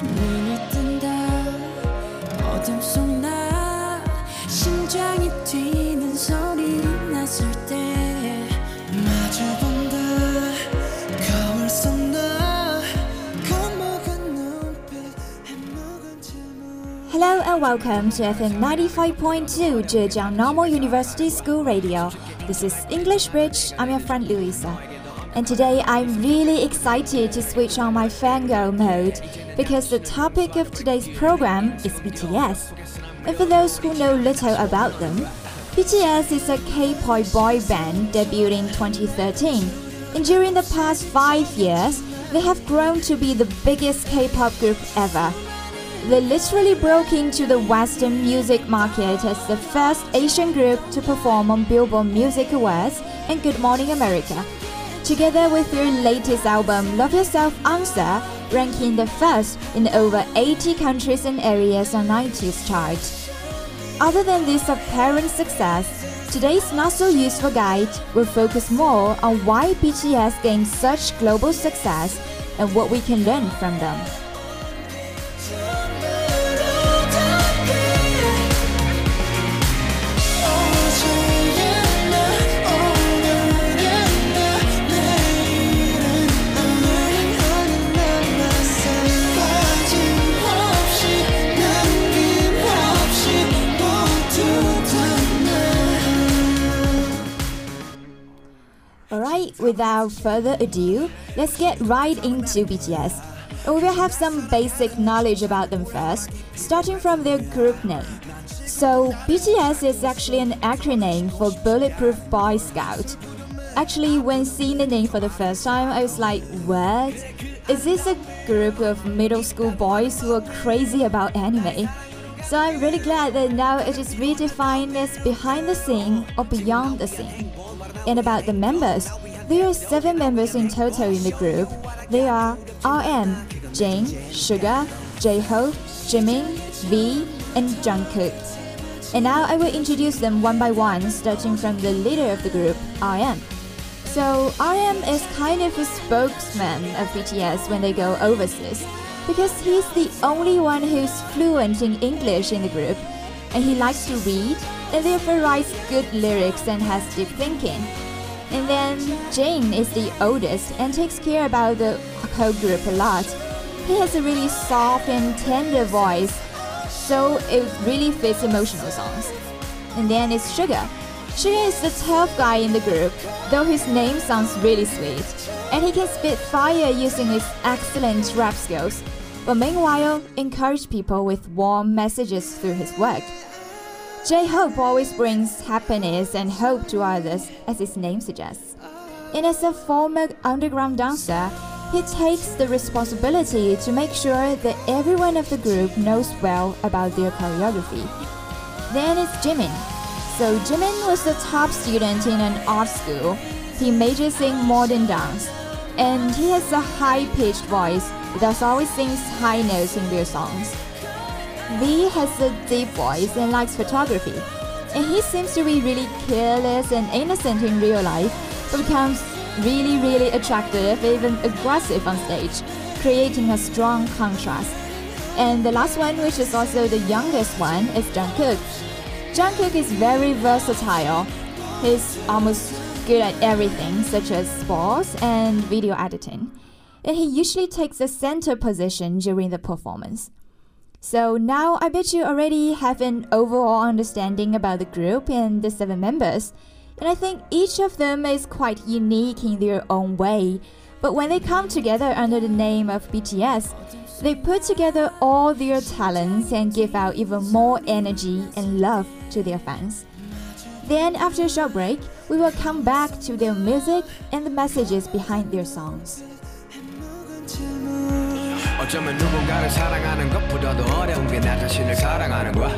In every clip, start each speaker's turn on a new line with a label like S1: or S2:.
S1: 눈이 뜬다 어둠 속 나 심장이 뛰는 소리 났을 때 마주본다 거울 속나 겁먹은 눈빛 해묵은 질문
S2: Hello and welcome to FM 95.2 Zhejiang Normal University School Radio. This is English Bridge. I'm your friend Louisa. And today I'm really excited to switch on my fangirl mode because the topic of today's program is BTS. And for those who know little about them, BTS is a K-pop boy band debuted in 2013. And during the past five years, they have grown to be the biggest K-pop group ever. They literally broke into the Western music market as the first Asian group to perform on Billboard Music Awards and Good Morning America. Together with their latest album, Love Yourself Answer, ranking the first in over 80 countries and areas on iTunes chart. Other than this apparent success, today's not so useful guide will focus more on why BTS gained such global success and what we can learn from them. Without further ado, let's get right into BTS. We will have some basic knowledge about them first, starting from their group name. So, BTS is actually an acronym for Bulletproof Boy Scout. Actually, when seeing the name for the first time, I was like, what? Is this a group of middle school boys who are crazy about anime? So I'm really glad that now it is redefined as behind the scene or beyond the scene. And about the members, there are seven members in total in the group. They are RM, Jin, Suga, J-Hope, Jimin, V, and Jungkook. And now I will introduce them one by one, starting from the leader of the group, RM. So RM is kind of a spokesman of BTS when they go overseas, because he's the only one who's fluent in English in the group, and he likes to read, and therefore writes good lyrics and has deep thinking. And then Jin is the oldest and takes care about the whole group a lot. He has a really soft and tender voice, so it really fits emotional songs. And then it's Suga. Suga is the tough guy in the group, though his name sounds really sweet. And he can spit fire using his excellent rap skills, but meanwhile, encourage people with warm messages through his work. J Hope always brings happiness and hope to others, as his name suggests. And as a former underground dancer, he takes the responsibility to make sure that everyone of the group knows well about their choreography. Then it's Jimin. So Jimin was the top student in an art school. He majors in modern dance, and he has a high-pitched voice, thus always sings high notes in their songs. V has a deep voice and likes photography. And he seems to be really careless and innocent in real life, but becomes really, really attractive, even aggressive on stage, creating a strong contrast. And the last one, which is also the youngest one, is Jungkook. Jungkook is very versatile. He's almost good at everything, such as sports and video editing. And he usually takes the center position during the performance. So now I bet you already have an overall understanding about the group and the seven members. And I think each of them is quite unique in their own way. But when they come together under the name of BTS, they put together all their talents and give out even more energy and love to their fans. Then, after a short break, we will come back to their music and the messages behind their songs.
S3: 어쩌면 누군가를 사랑하는 것보다도 어려운 게 나 자신을 사랑하는 거야.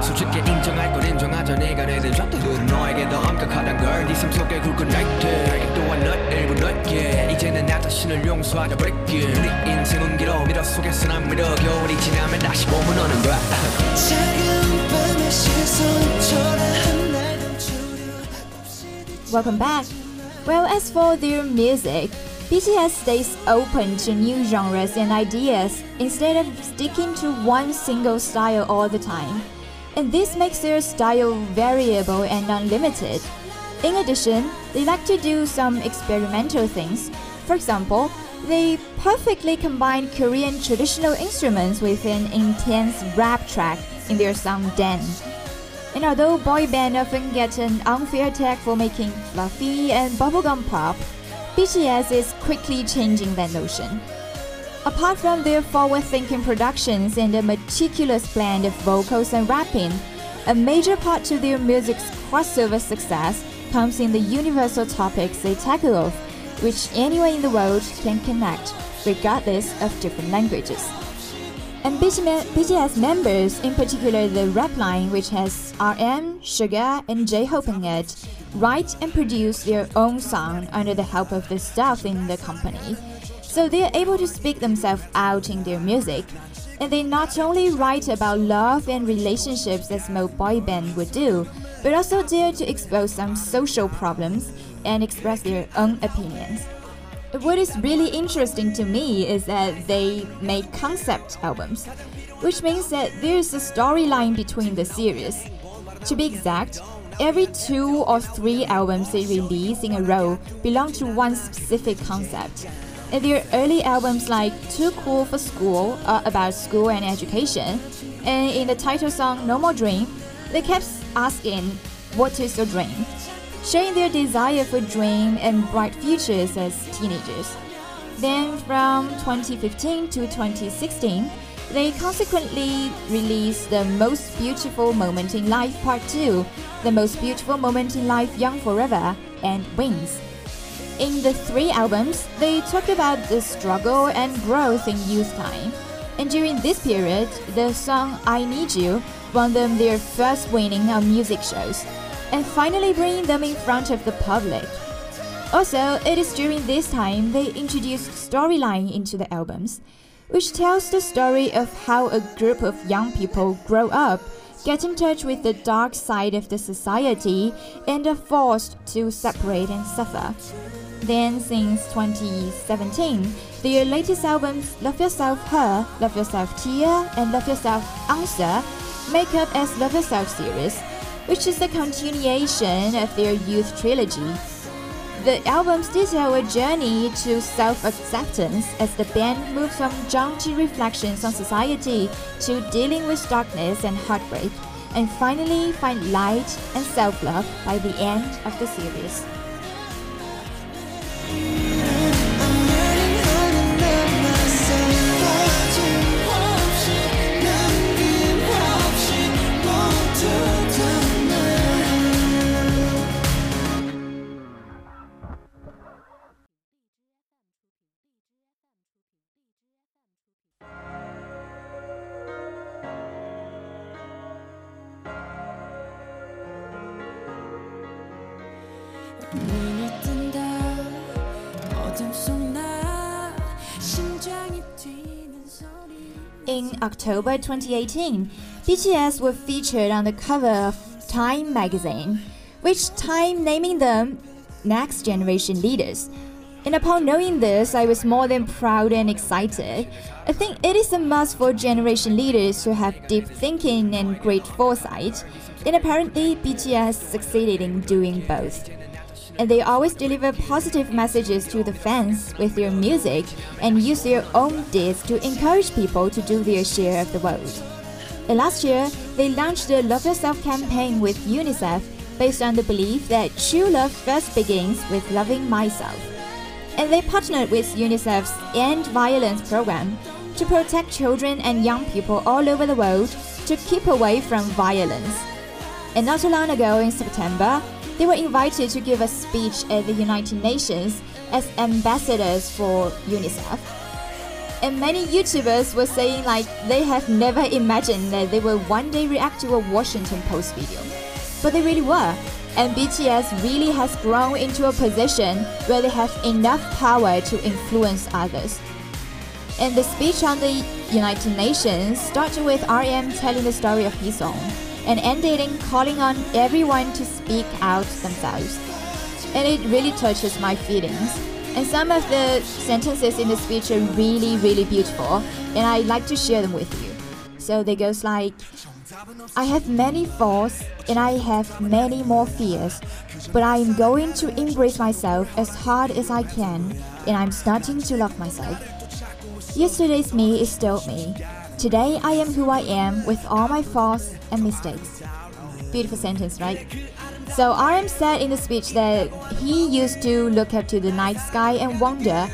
S3: 솔직히 인정할 걸 인정하자 네가 내든 좌표들은 너에게 더 엄격하단 걸네 삶 속에 굵은 날들 또한 너 일부 너에게. 이제는 나 자신을 용서하자 break it 우리 인생은 길어. 미러 속에서 난 미러 겨울이 지나면 다시 봄은 오는 거야?
S1: 차가운 밤의 시선 초라한 날 감추려
S2: Welcome back. Well, as for their music, BTS stays open to new genres and ideas instead of sticking to one single style all the time. And this makes their style variable and unlimited. In addition, they like to do some experimental things. For example, they perfectly combine Korean traditional instruments with an intense rap track in their song Ddaeng. And although boy band often get an unfair tag for making fluffy and bubblegum pop, BTS is quickly changing that notion. Apart from their forward thinking productions and a meticulous blend of vocals and rapping, a major part to their music's crossover success comes in the universal topics they tackle of, which anyone in the world can connect, regardless of different languages. And BTS members, in particular the rap line, which has RM, Suga, and J-Hope in it, write and produce their own song under the help of the staff in the company. So they are able to speak themselves out in their music. And they not only write about love and relationships as most boy band would do, but also dare to expose some social problems and express their own opinions. What is really interesting to me is that they make concept albums, which means that there's a storyline between the series. To be exact, every two or three albums they release in a row belong to one specific concept. And their early albums like Too Cool for School are about school and education, and in the title song No More Dream, they kept asking, What is your dream? Showing their desire for dream and bright futures as teenagers. Then from 2015 to 2016, they consequently released The Most Beautiful Moment in Life Part 2, The Most Beautiful Moment in Life Young Forever, and Wings. In the three albums, they talk about the struggle and growth in youth time. And during this period, the song I Need You won them their first winning on music shows and finally bringing them in front of the public. Also, it is during this time they introduced storyline into the albums, which tells the story of how a group of young people grow up, get in touch with the dark side of the society, and are forced to separate and suffer. Then, since 2017, their latest albums Love Yourself Her, Love Yourself Tear, and Love Yourself Answer make up as Love Yourself series which is a continuation of their youth trilogy. The albums detail a journey to self acceptance as the band moves from jaunty reflections on society to dealing with darkness and heartbreak, and finally find light and self love by the end of the series. October 2018, BTS were featured on the cover of Time magazine, which Time naming them Next Generation Leaders. And upon knowing this, I was more than proud and excited. I think it is a must for generation leaders to have deep thinking and great foresight. And apparently, BTS succeeded in doing both and they always deliver positive messages to the fans with their music and use their own deeds to encourage people to do their share of the world. And last year, they launched the Love Yourself campaign with UNICEF based on the belief that true love first begins with loving myself. And they partnered with UNICEF's End Violence program to protect children and young people all over the world to keep away from violence. And not too long ago in September, they were invited to give a speech at the United Nations as ambassadors for UNICEF. And many YouTubers were saying like they have never imagined that they will one day react to a Washington Post video. But they really were. And BTS really has grown into a position where they have enough power to influence others. And the speech on the United Nations started with RM telling the story of his own and ended in calling on everyone to speak out themselves. And it really touches my feelings. And some of the sentences in the speech are really, really beautiful, and I'd like to share them with you. So they goes like, I have many faults and I have many more fears, but I am going to embrace myself as hard as I can, and I'm starting to love myself. Yesterday's me is still me. Today I am who I am with all my faults and mistakes. Beautiful sentence, right? So RM said in the speech that he used to look up to the night sky and wonder,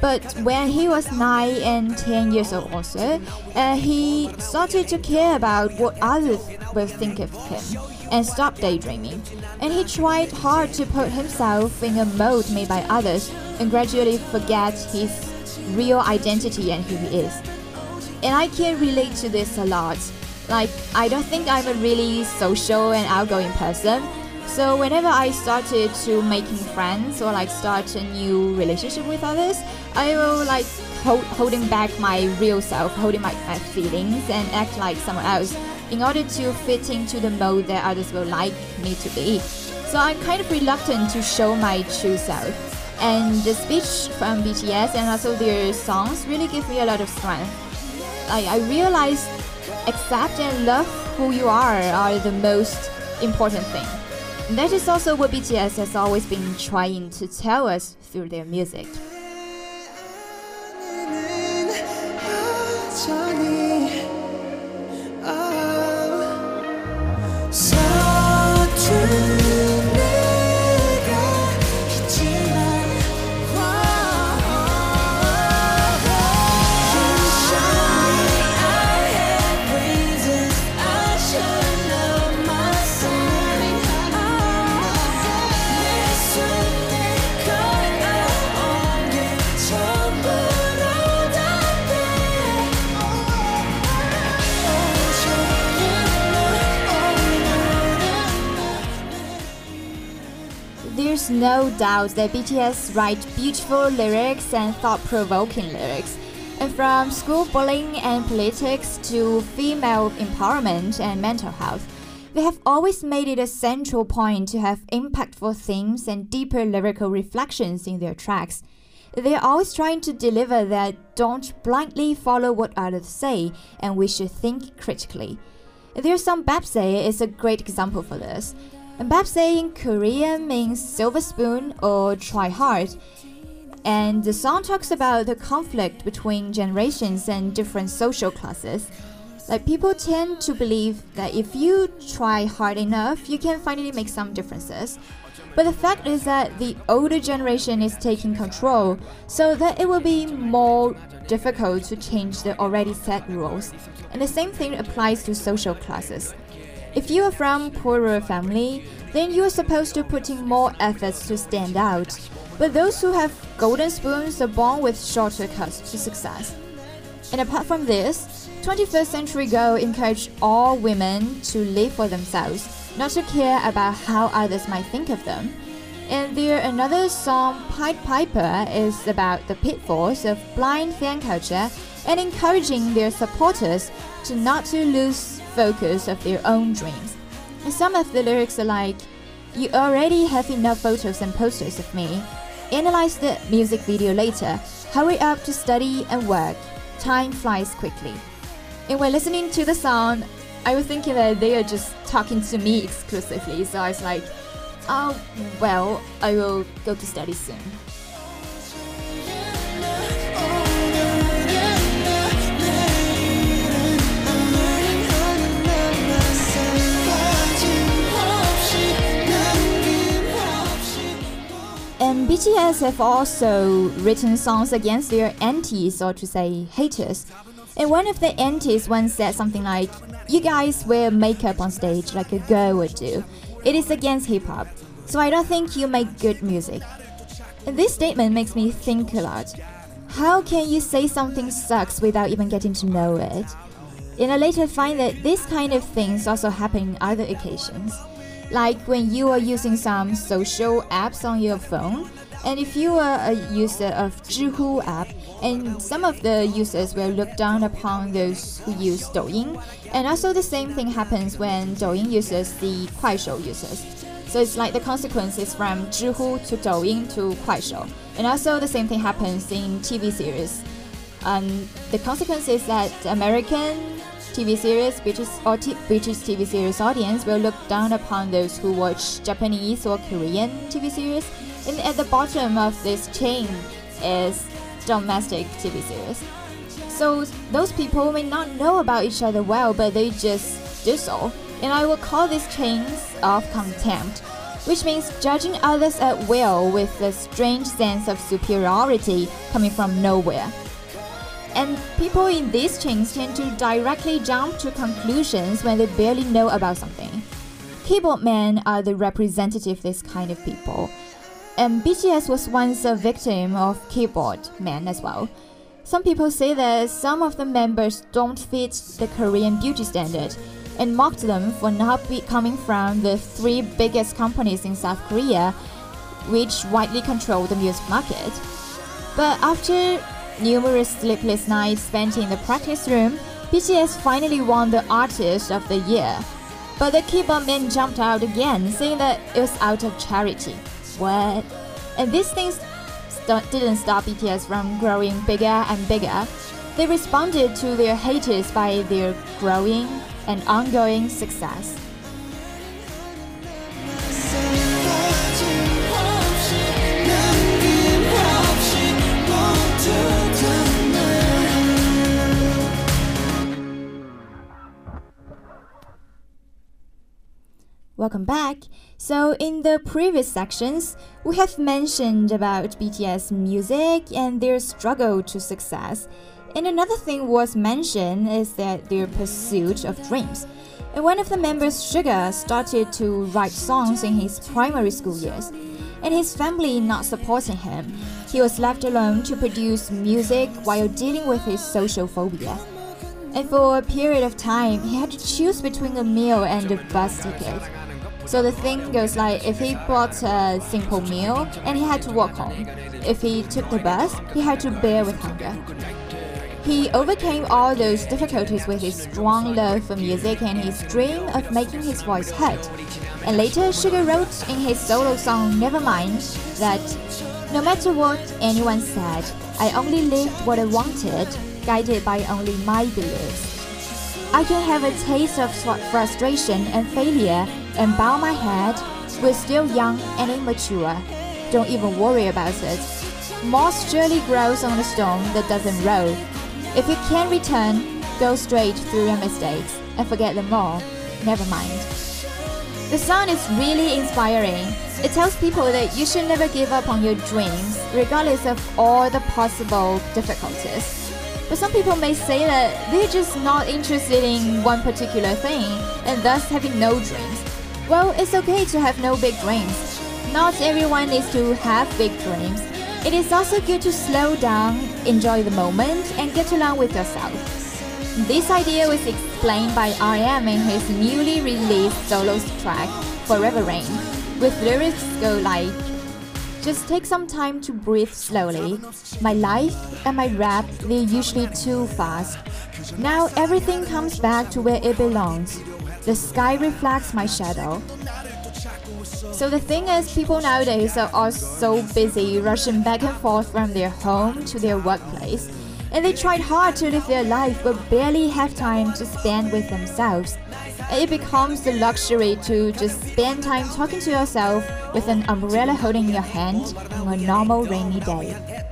S2: but when he was 9 and 10 years old also, uh, he started to care about what others will think of him and stopped daydreaming. And he tried hard to put himself in a mold made by others and gradually forget his real identity and who he is. And I can relate to this a lot. Like, I don't think I'm a really social and outgoing person. So whenever I started to making friends or like start a new relationship with others, I will like hold, holding back my real self, holding my, my feelings and act like someone else in order to fit into the mode that others will like me to be. So I'm kind of reluctant to show my true self. And the speech from BTS and also their songs really give me a lot of strength. Like I realized accept and love who you are are the most important thing. That is also what BTS has always been trying to tell us through their music. No doubt that BTS write beautiful lyrics and thought-provoking lyrics. And from school bullying and politics to female empowerment and mental health, they have always made it a central point to have impactful themes and deeper lyrical reflections in their tracks. They are always trying to deliver that don't blindly follow what others say and we should think critically. Their song Baepsae is a great example for this. And Baepsae in Korean means silver spoon or try hard. And the song talks about the conflict between generations and different social classes. Like people tend to believe that if you try hard enough, you can finally make some differences. But the fact is that the older generation is taking control, so that it will be more difficult to change the already set rules. And the same thing applies to social classes. If you are from poorer family, then you are supposed to put in more efforts to stand out. But those who have golden spoons are born with shorter cuts to success. And apart from this, 21st Century Girl encouraged all women to live for themselves, not to care about how others might think of them. And their another song, Pied Piper, is about the pitfalls of blind fan culture and encouraging their supporters to not to lose focus of their own dreams. And some of the lyrics are like, You already have enough photos and posters of me. Analyze the music video later. Hurry up to study and work. Time flies quickly. And when listening to the song, I was thinking that they are just talking to me exclusively. So I was like, oh, well, I will go to study soon. Um, and BTS have also written songs against their antis, or to say haters. And one of the antis once said something like, You guys wear makeup on stage like a girl would do. It is against hip hop, so I don't think you make good music. And this statement makes me think a lot. How can you say something sucks without even getting to know it? And I later find that this kind of things also happen in other occasions. Like when you are using some social apps on your phone, and if you are a user of Zhihu app, and some of the users will look down upon those who use Douyin, and also the same thing happens when Douyin users see Kuaishou users. So it's like the consequences from Zhihu to Douyin to Kuaishou. And also the same thing happens in TV series. Um, the consequence is that American TV series, British or t- British TV series audience will look down upon those who watch Japanese or Korean TV series. And at the bottom of this chain is domestic TV series. So those people may not know about each other well, but they just do so. And I will call these chains of contempt, which means judging others at will with a strange sense of superiority coming from nowhere. And people in these chains tend to directly jump to conclusions when they barely know about something. Keyboard men are the representative of this kind of people. And BTS was once a victim of keyboard men as well. Some people say that some of the members don't fit the Korean beauty standard and mocked them for not be coming from the three biggest companies in South Korea, which widely control the music market. But after numerous sleepless nights spent in the practice room, BTS finally won the Artist of the Year. But the keyboard men jumped out again, saying that it was out of charity. What? And these things st- didn't stop BTS from growing bigger and bigger. They responded to their haters by their growing and ongoing success. Welcome back. So, in the previous sections, we have mentioned about BTS music and their struggle to success. And another thing was mentioned is that their pursuit of dreams. And one of the members, Suga, started to write songs in his primary school years. And his family not supporting him, he was left alone to produce music while dealing with his social phobia. And for a period of time, he had to choose between a meal and a bus ticket. So the thing goes like if he bought a simple meal and he had to walk home. If he took the bus, he had to bear with hunger. He overcame all those difficulties with his strong love for music and his dream of making his voice heard. And later, Suga wrote in his solo song Nevermind that no matter what anyone said, I only lived what I wanted, guided by only my beliefs. I can have a taste of frustration and failure and bow my head. We're still young and immature. Don't even worry about it. Moss surely grows on a stone that doesn't roll. If you can't return, go straight through your mistakes and forget them all. Never mind. The song is really inspiring. It tells people that you should never give up on your dreams, regardless of all the possible difficulties. But some people may say that they're just not interested in one particular thing and thus having no dreams. Well, it's okay to have no big dreams. Not everyone needs to have big dreams. It is also good to slow down, enjoy the moment, and get along with yourself. This idea was explained by R.M. in his newly released solo track, Forever Rain, with lyrics go like just take some time to breathe slowly. My life and my rap, they're usually too fast. Now everything comes back to where it belongs. The sky reflects my shadow. So the thing is, people nowadays are all so busy rushing back and forth from their home to their workplace. And they tried hard to live their life but barely have time to spend with themselves. It becomes a luxury to just spend time talking to yourself with an umbrella holding your hand on a normal rainy day.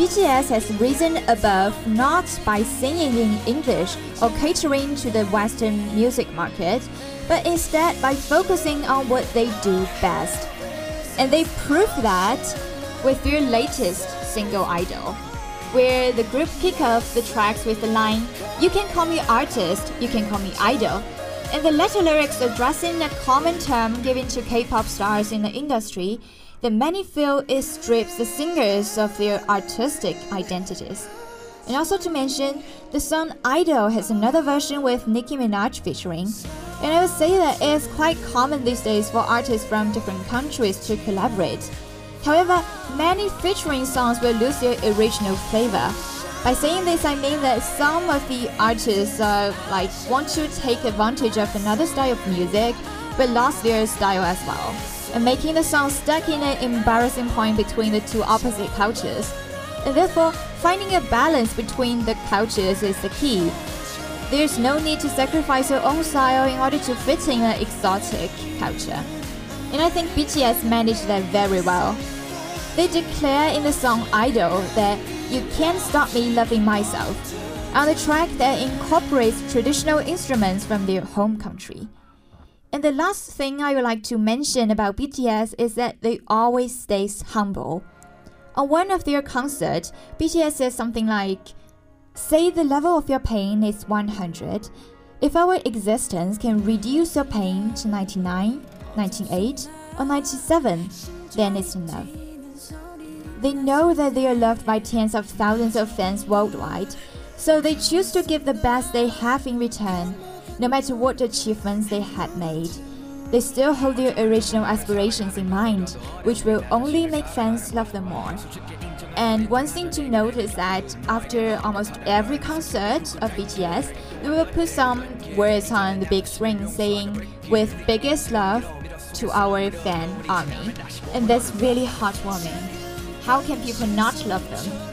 S2: BTS has risen above not by singing in English or catering to the Western music market, but instead by focusing on what they do best. And they prove that with their latest single Idol, where the group kick off the tracks with the line, You can call me artist, you can call me idol. And the latter lyrics addressing a common term given to K pop stars in the industry, that many feel it strips the singers of their artistic identities. And also to mention, the song Idol has another version with Nicki Minaj featuring. And I would say that it's quite common these days for artists from different countries to collaborate. However, many featuring songs will lose their original flavor. By saying this, I mean that some of the artists uh, like want to take advantage of another style of music, but lost their style as well, and making the song stuck in an embarrassing point between the two opposite cultures. And therefore, finding a balance between the cultures is the key. There's no need to sacrifice your own style in order to fit in an exotic culture. And I think BTS managed that very well. They declare in the song Idol that you can't stop me loving myself, on the track that incorporates traditional instruments from their home country. And the last thing I would like to mention about BTS is that they always stay humble. On one of their concerts, BTS says something like, Say the level of your pain is 100. If our existence can reduce your pain to 99, 98, or 97, then it's enough. They know that they are loved by tens of thousands of fans worldwide, so they choose to give the best they have in return, no matter what achievements they had made. They still hold their original aspirations in mind, which will only make fans love them more. And one thing to note is that after almost every concert of BTS, they will put some words on the big screen saying, with biggest love to our fan army. And that's really heartwarming. How can people not love them?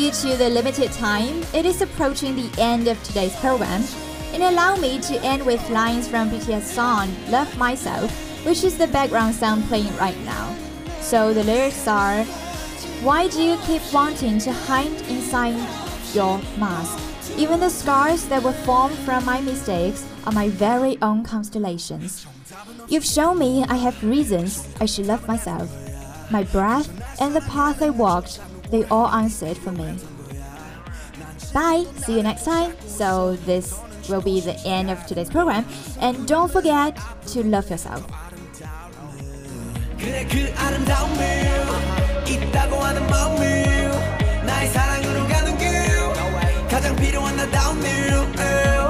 S2: Due to the limited time, it is approaching the end of today's program. And allow me to end with lines from BTS song Love Myself, which is the background sound playing right now. So the lyrics are Why do you keep wanting to hide inside your mask? Even the scars that were formed from my mistakes are my very own constellations. You've shown me I have reasons I should love myself. My breath and the path I walked, they all answered for me. Bye, see you next time. So, this will be the end of today's program. And don't forget to love yourself.
S4: 그래 그 아름다움을 있다고 하는 마음을 나의 사랑으로 가는 길 가장 필요한 나다운 일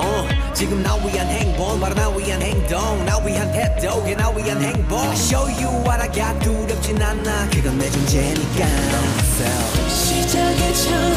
S4: 어, 지금 나 위한 행복 바로 나 위한 행동 나 위한 태도 그게 나 위한 행복 I show you what I got 두렵진 않아. 그건 내 존재니까.
S1: 시작의 처음